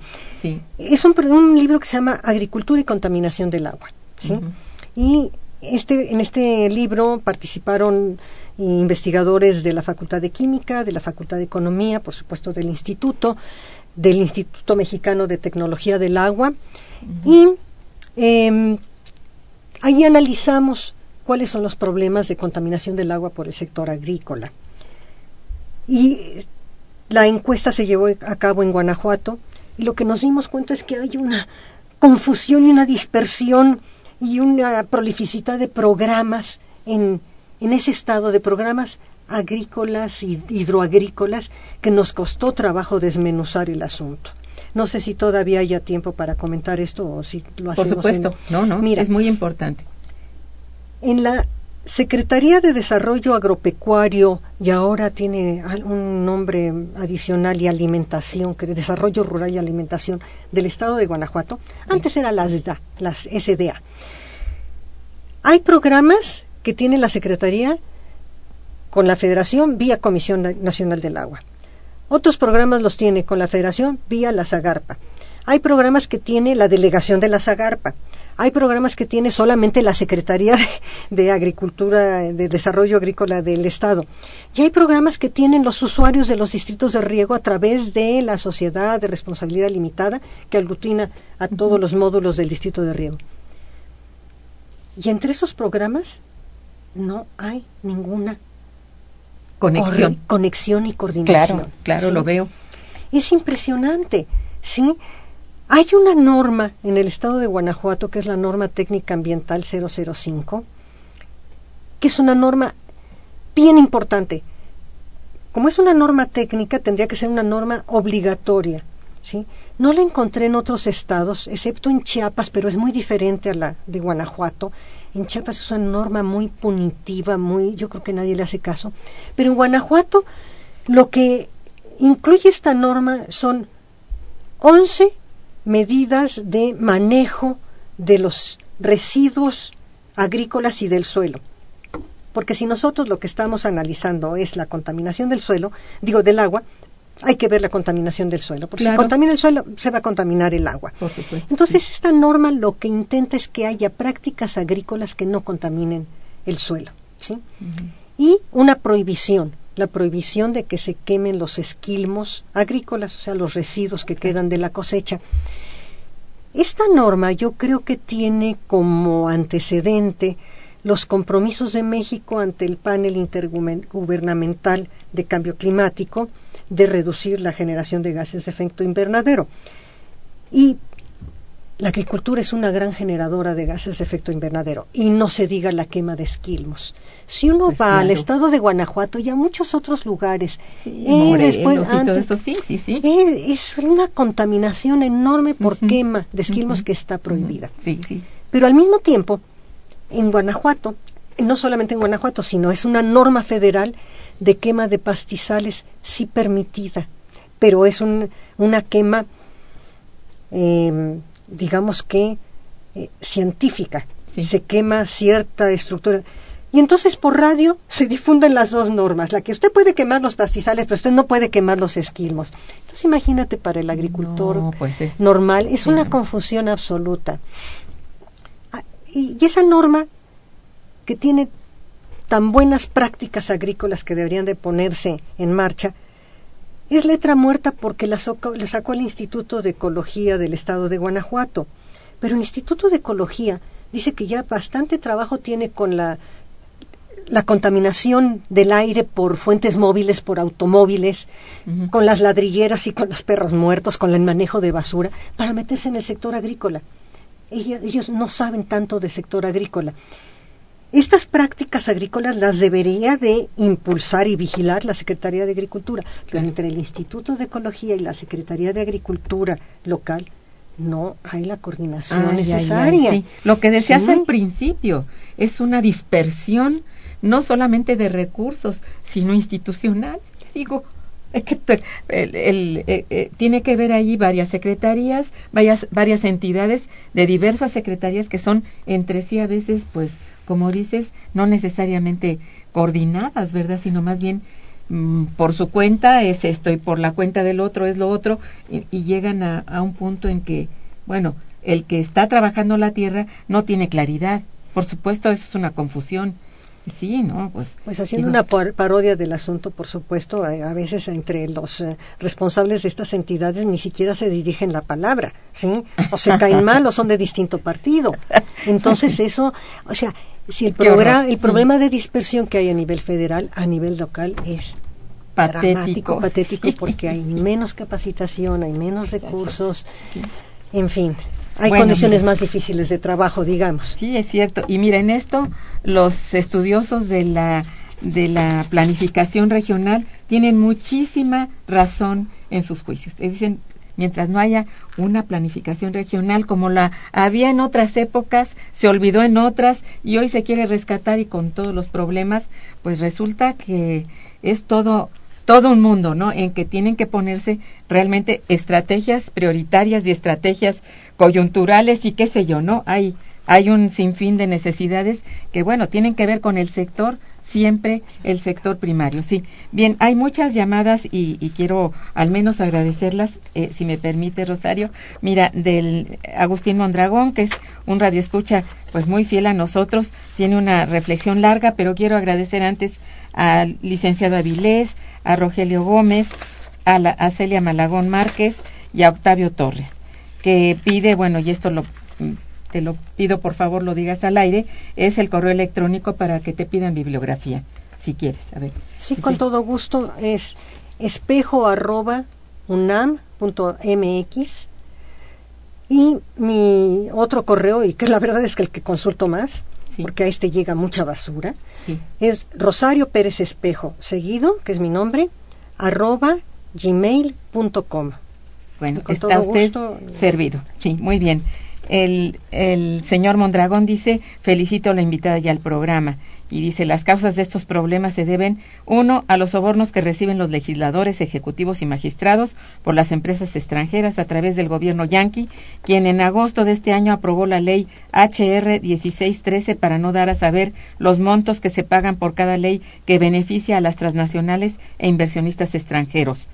Es un, un, libro que se llama Agricultura y Contaminación del Agua, ¿sí? Y este, en este libro participaron investigadores de la Facultad de Química, de la Facultad de Economía, por supuesto del Instituto, del Instituto Mexicano de Tecnología del Agua, y eh, ahí analizamos cuáles son los problemas de contaminación del agua por el sector agrícola. Y la encuesta se llevó a cabo en Guanajuato y lo que nos dimos cuenta es que hay una confusión y una dispersión y una prolificidad de programas en, en ese estado de programas agrícolas y hidroagrícolas que nos costó trabajo desmenuzar el asunto. No sé si todavía haya tiempo para comentar esto o si lo hacemos. Por supuesto, no, no, Mira, es muy importante. En la Secretaría de Desarrollo Agropecuario y ahora tiene un nombre adicional y alimentación, que es Desarrollo Rural y Alimentación del Estado de Guanajuato. Antes era las SDA, las SDA. Hay programas que tiene la Secretaría con la Federación vía Comisión Nacional del Agua. Otros programas los tiene con la Federación vía la Zagarpa. Hay programas que tiene la delegación de la Zagarpa. Hay programas que tiene solamente la Secretaría de, Agricultura, de Desarrollo Agrícola del Estado. Y hay programas que tienen los usuarios de los distritos de riego a través de la Sociedad de Responsabilidad Limitada que aglutina a todos los módulos del distrito de riego. Y entre esos programas no hay ninguna conexión, conexión y coordinación. Claro, claro, lo veo. Es impresionante, ¿sí? Hay una norma en el estado de Guanajuato, que es la norma técnica ambiental 005, que es una norma bien importante. Como es una norma técnica, tendría que ser una norma obligatoria. ¿sí? No la encontré en otros estados, excepto en Chiapas, pero es muy diferente a la de Guanajuato. En Chiapas es una norma muy punitiva, muy, yo creo que nadie le hace caso. Pero en Guanajuato lo que incluye esta norma son 11 medidas de manejo de los residuos agrícolas y del suelo. Porque si nosotros lo que estamos analizando es la contaminación del suelo, digo del agua, hay que ver la contaminación del suelo, porque si contamina el suelo, se va a contaminar el agua. Entonces, esta norma lo que intenta es que haya prácticas agrícolas que no contaminen el suelo, ¿sí? Y una prohibición, la prohibición de que se quemen los esquilmos agrícolas, o sea, los residuos que quedan de la cosecha. Esta norma yo creo que tiene como antecedente los compromisos de México ante el panel intergubernamental de cambio climático de reducir la generación de gases de efecto invernadero. Y la agricultura es una gran generadora de gases de efecto invernadero y no se diga la quema de esquilmos. Si uno pues va al estado de Guanajuato y a muchos otros lugares, es, una contaminación enorme por quema de esquilmos que está prohibida. Pero al mismo tiempo, en Guanajuato, no solamente en Guanajuato, sino es una norma federal de quema de pastizales sí permitida, pero es una quema, em, digamos que, eh, científica. Sí. se quema cierta estructura. Y entonces por radio se difunden las dos normas, la que usted puede quemar los pastizales, pero usted no puede quemar los esquilmos. Entonces imagínate para el agricultor No, pues es- normal, es sí. una confusión absoluta. Ah, Y, y esa norma que tiene tan buenas prácticas agrícolas que deberían de ponerse en marcha, es letra muerta porque la, soca- la sacó el Instituto de Ecología del Estado de Guanajuato. Pero el Instituto de Ecología dice que ya bastante trabajo tiene con la, la contaminación del aire por fuentes móviles, por automóviles, con las ladrilleras y con los perros muertos, con el manejo de basura, para meterse en el sector agrícola. Ella- ellos no saben tanto de sector agrícola. Estas prácticas agrícolas las debería de impulsar y vigilar la Secretaría de Agricultura, pero entre el Instituto de Ecología y la Secretaría de Agricultura local no hay la coordinación Ay, ay, ay, necesaria. sí. Lo que decías Sí. al principio es una dispersión no solamente de recursos, sino institucional. Digo, es que el- eh, eh, tiene que ver ahí varias secretarías, varias, varias entidades de diversas secretarías que son entre sí a veces, pues, como dices, no necesariamente coordinadas, ¿verdad? Sino más bien mm, por su cuenta es esto y por la cuenta del otro es lo otro y, y llegan a, a un punto en que, bueno, el que está trabajando la tierra no tiene claridad. Por supuesto, eso es una confusión. Sí, ¿no? Pues, Pues haciendo digo, una par- parodia del asunto, por supuesto, a, a veces entre los eh, responsables de estas entidades ni siquiera se dirigen la palabra, ¿sí? O se caen mal o son de distinto partido. Entonces eso, o sea, si el, Qué progra- horror, el sí. problema de dispersión que hay a nivel federal, a nivel local es patético. dramático, patético, Sí. porque hay menos capacitación, hay menos recursos, en fin, hay Bueno, condiciones mira. más difíciles de trabajo, digamos. Sí, es cierto. Y mira, en esto los estudiosos de la de la planificación regional tienen muchísima razón en sus juicios. Dicen, mientras no haya una planificación regional como la había en otras épocas, se olvidó en otras y hoy se quiere rescatar y con todos los problemas, pues resulta que es todo todo un mundo, ¿no? En que tienen que ponerse realmente estrategias prioritarias y estrategias coyunturales y qué sé yo, ¿no? Hay hay un sinfín de necesidades que, bueno, tienen que ver con el sector, siempre el sector primario. Sí, bien, hay muchas llamadas y, y quiero al menos agradecerlas, eh, si me permite, Rosario. Mira, del Agustín Mondragón, que es un radioescucha, pues muy fiel a nosotros, tiene una reflexión larga, pero quiero agradecer antes al licenciado Avilés, a Rogelio Gómez, a, la, a Celia Malagón Márquez y a Octavio Torres, que pide, bueno, y esto lo te lo pido por favor lo digas al aire, es el correo electrónico para que te pidan bibliografía, si quieres. A ver. Sí, con todo gusto. Es espejo arroba unam punto mx y mi otro correo, y que la verdad es que el que consulto más, Sí. porque a este llega mucha basura, Sí. es Rosario Pérez Espejo, seguido, que es mi nombre, arroba gmail.com. Bueno, está todo usted gusto. servido. Sí, muy bien. El, señor Mondragón dice, felicito a la invitada y al programa. Y dice, las causas de estos problemas se deben, uno, a los sobornos que reciben los legisladores, ejecutivos y magistrados por las empresas extranjeras a través del gobierno yanqui, quien en agosto de este año aprobó la ley HR 1613 para no dar a saber los montos que se pagan por cada ley que beneficia a las transnacionales e inversionistas extranjeros.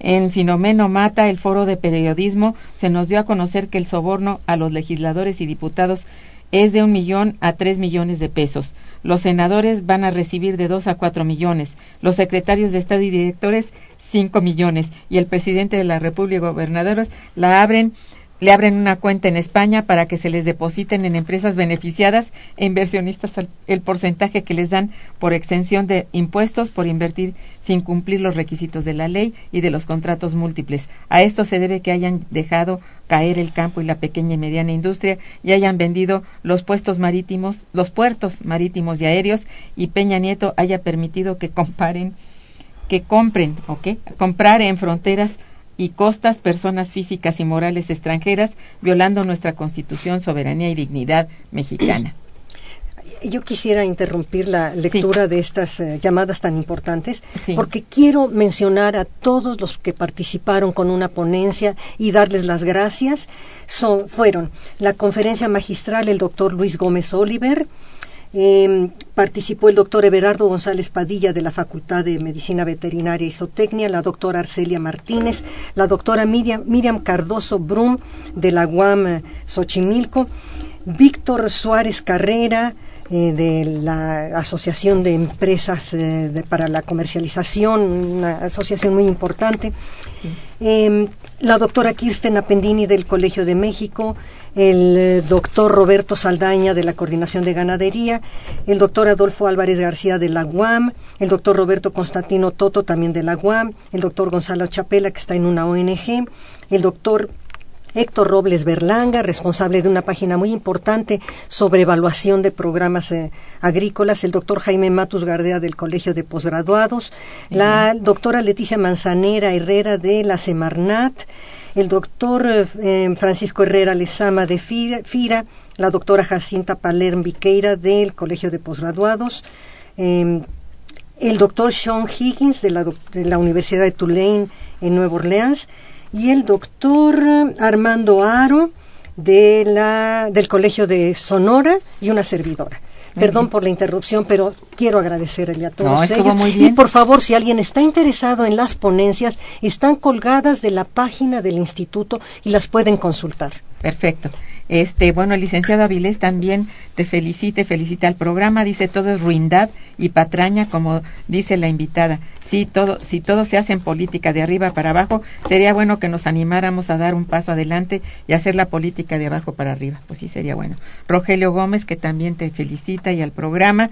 En Finomeno Mata, el foro de periodismo, se nos dio a conocer que el soborno a los legisladores y diputados es de un millón a tres millones de pesos. Los senadores van a recibir de dos a cuatro millones. Los secretarios de Estado y directores cinco millones. Y el presidente de la República y gobernadores la abren le abren una cuenta en España para que se les depositen en empresas beneficiadas e inversionistas el porcentaje que les dan por exención de impuestos por invertir sin cumplir los requisitos de la ley y de los contratos múltiples. A esto se debe que hayan dejado caer el campo y la pequeña y mediana industria y hayan vendido los puestos marítimos, los puertos marítimos y aéreos y Peña Nieto haya permitido que comparen que compren, ¿ok? Comprar en fronteras y costas personas físicas y morales extranjeras, violando nuestra constitución, soberanía y dignidad mexicana. yo quisiera interrumpir la lectura de estas eh, llamadas tan importantes Sí. porque quiero mencionar a todos los que participaron con una ponencia y darles las gracias. Son, fueron la conferencia magistral el doctor Luis Gómez Oliver, eh, participó el doctor Everardo González Padilla de la Facultad de Medicina Veterinaria y Zootecnia, la doctora Arcelia Martínez, la doctora Miriam, Miriam Cardoso Brum de la UAM eh, Xochimilco, Víctor Suárez Carrera eh, de la Asociación de Empresas eh, de- para la Comercialización, una asociación muy importante, eh, la doctora Kirsten Appendini del Colegio de México, el eh, doctor Roberto Saldaña de la Coordinación de Ganadería, el doctor Adolfo Álvarez García de la UAM, el doctor Roberto Constantino Toto también de la UAM, el doctor Gonzalo Chapela que está en una ONG, el doctor Héctor Robles Berlanga, responsable de una página muy importante sobre evaluación de programas eh, agrícolas, el doctor Jaime Matus Gardea del Colegio de Posgraduados, la doctora Leticia Manzanera Herrera de la Semarnat, el doctor eh, eh, Francisco Herrera Lezama de Fira, Fira, la doctora Jacinta Palerm Viqueira del Colegio de Posgraduados, eh, el doctor Sean Higgins de la, doc- de la Universidad de Tulane en Nueva Orleans y el doctor Armando Aro de la, del Colegio de Sonora y una servidora. Perdón por la interrupción, pero quiero agradecerle a todos No, ellos. muy bien. Y por favor, si alguien está interesado en las ponencias, están colgadas de la página del instituto y las pueden consultar. Perfecto. Este, bueno, el licenciado Avilés también te felicita, felicita al programa, dice todo es ruindad y patraña, como dice la invitada. Sí, todo, si todo se hace en política de arriba para abajo, sería bueno que nos animáramos a dar un paso adelante y hacer la política de abajo para arriba. Pues sí, sería bueno. Rogelio Gómez, que también te felicita y al programa.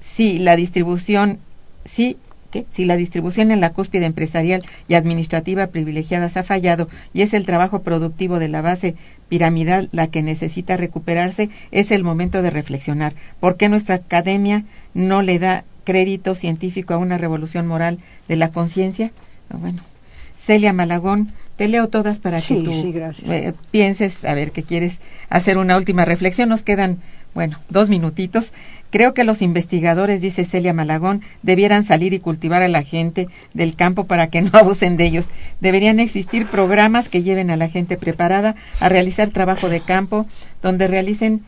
Sí, la distribución, sí, ¿qué? si la distribución en la cúspide empresarial y administrativa privilegiadas ha fallado y es el trabajo productivo de la base piramidal la que necesita recuperarse, es el momento de reflexionar. ¿Por qué nuestra academia no le da crédito científico a una revolución moral de la conciencia? Ah, Bueno, Celia Malagón, te leo todas para Sí, que tú sí, eh, pienses, a ver, que quieres hacer una última reflexión. Nos quedan, bueno, dos minutitos. Creo que los investigadores, dice Celia Malagón, debieran salir y cultivar a la gente del campo para que no abusen de ellos. Deberían existir programas que lleven a la gente preparada a realizar trabajo de campo, donde realicen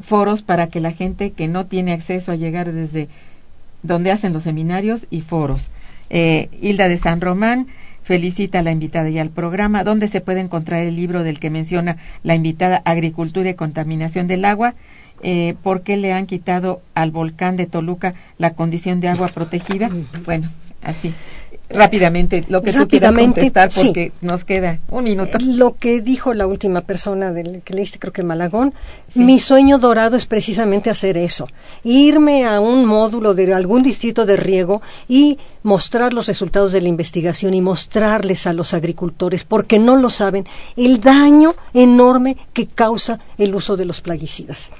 foros para que la gente que no tiene acceso a llegar desde donde hacen los seminarios y foros. Eh, Hilda de San Román felicita a la invitada y al programa, donde se puede encontrar el libro del que menciona la invitada Agricultura y Contaminación del Agua, eh, por qué le han quitado al volcán de Toluca la condición de agua protegida. Bueno, así, rápidamente, lo que tú quieras contestar, sí. porque nos queda un minuto. Lo que dijo la última persona del que leíste, creo que Malagón, Sí. mi sueño dorado es precisamente hacer eso, irme a un módulo de algún distrito de riego y mostrar los resultados de la investigación y mostrarles a los agricultores, porque no lo saben, el daño enorme que causa el uso de los plaguicidas.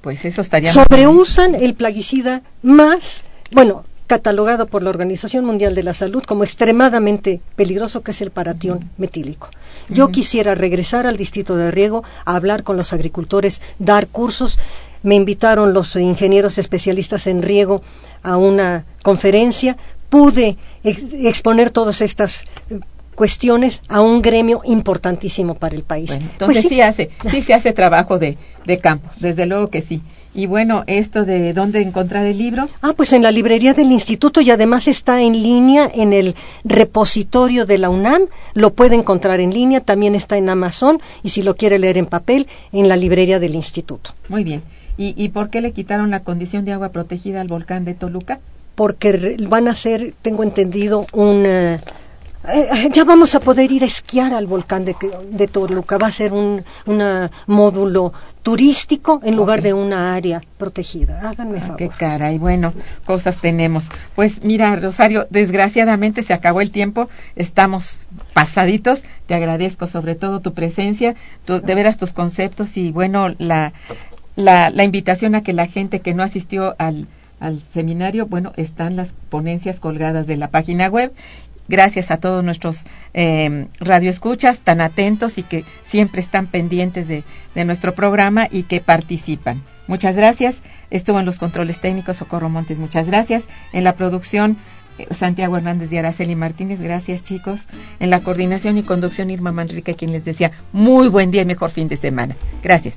Pues eso estaría. Sobreusan el plaguicida más, bueno, catalogado por la Organización Mundial de la Salud como extremadamente peligroso, que es el paratión metílico. Yo quisiera regresar al distrito de riego a hablar con los agricultores, dar cursos. Me invitaron los ingenieros especialistas en riego a una conferencia. Pude ex- exponer todas estas eh, cuestiones a un gremio importantísimo para el país. Bueno, Pues entonces sí. hace, sí se hace trabajo de, de campo, desde luego que sí. Y bueno, esto de dónde encontrar el libro, Ah, pues en la librería del instituto y además está en línea en el repositorio de la UNAM. Lo puede encontrar en línea, también está en Amazon y si lo quiere leer en papel, en la librería del instituto. muy bien. ¿Y, ¿Y por qué le quitaron la condición de agua protegida al volcán de Toluca? Porque van a hacer, tengo entendido, un... eh, ya vamos a poder ir a esquiar al volcán de, de Toluca. Va a ser un una módulo turístico en lugar de una área protegida. Háganme Ah, favor. qué caray, bueno, cosas tenemos. Pues mira, Rosario, desgraciadamente se acabó el tiempo, estamos pasaditos. Te agradezco sobre todo tu presencia, tu- de veras tus conceptos y bueno, la, la, la invitación a que la gente que no asistió al, al seminario, bueno, están las ponencias colgadas de la página web Gracias a todos nuestros eh, radioescuchas tan atentos y que siempre están pendientes de, de nuestro programa y que participan. Muchas gracias. Estuvo en los controles técnicos Socorro Montes. Muchas gracias. En la producción eh, Santiago Hernández y Araceli Martínez. Gracias, chicos. En la coordinación y conducción Irma Manrique, quien les decía muy buen día y mejor fin de semana. Gracias.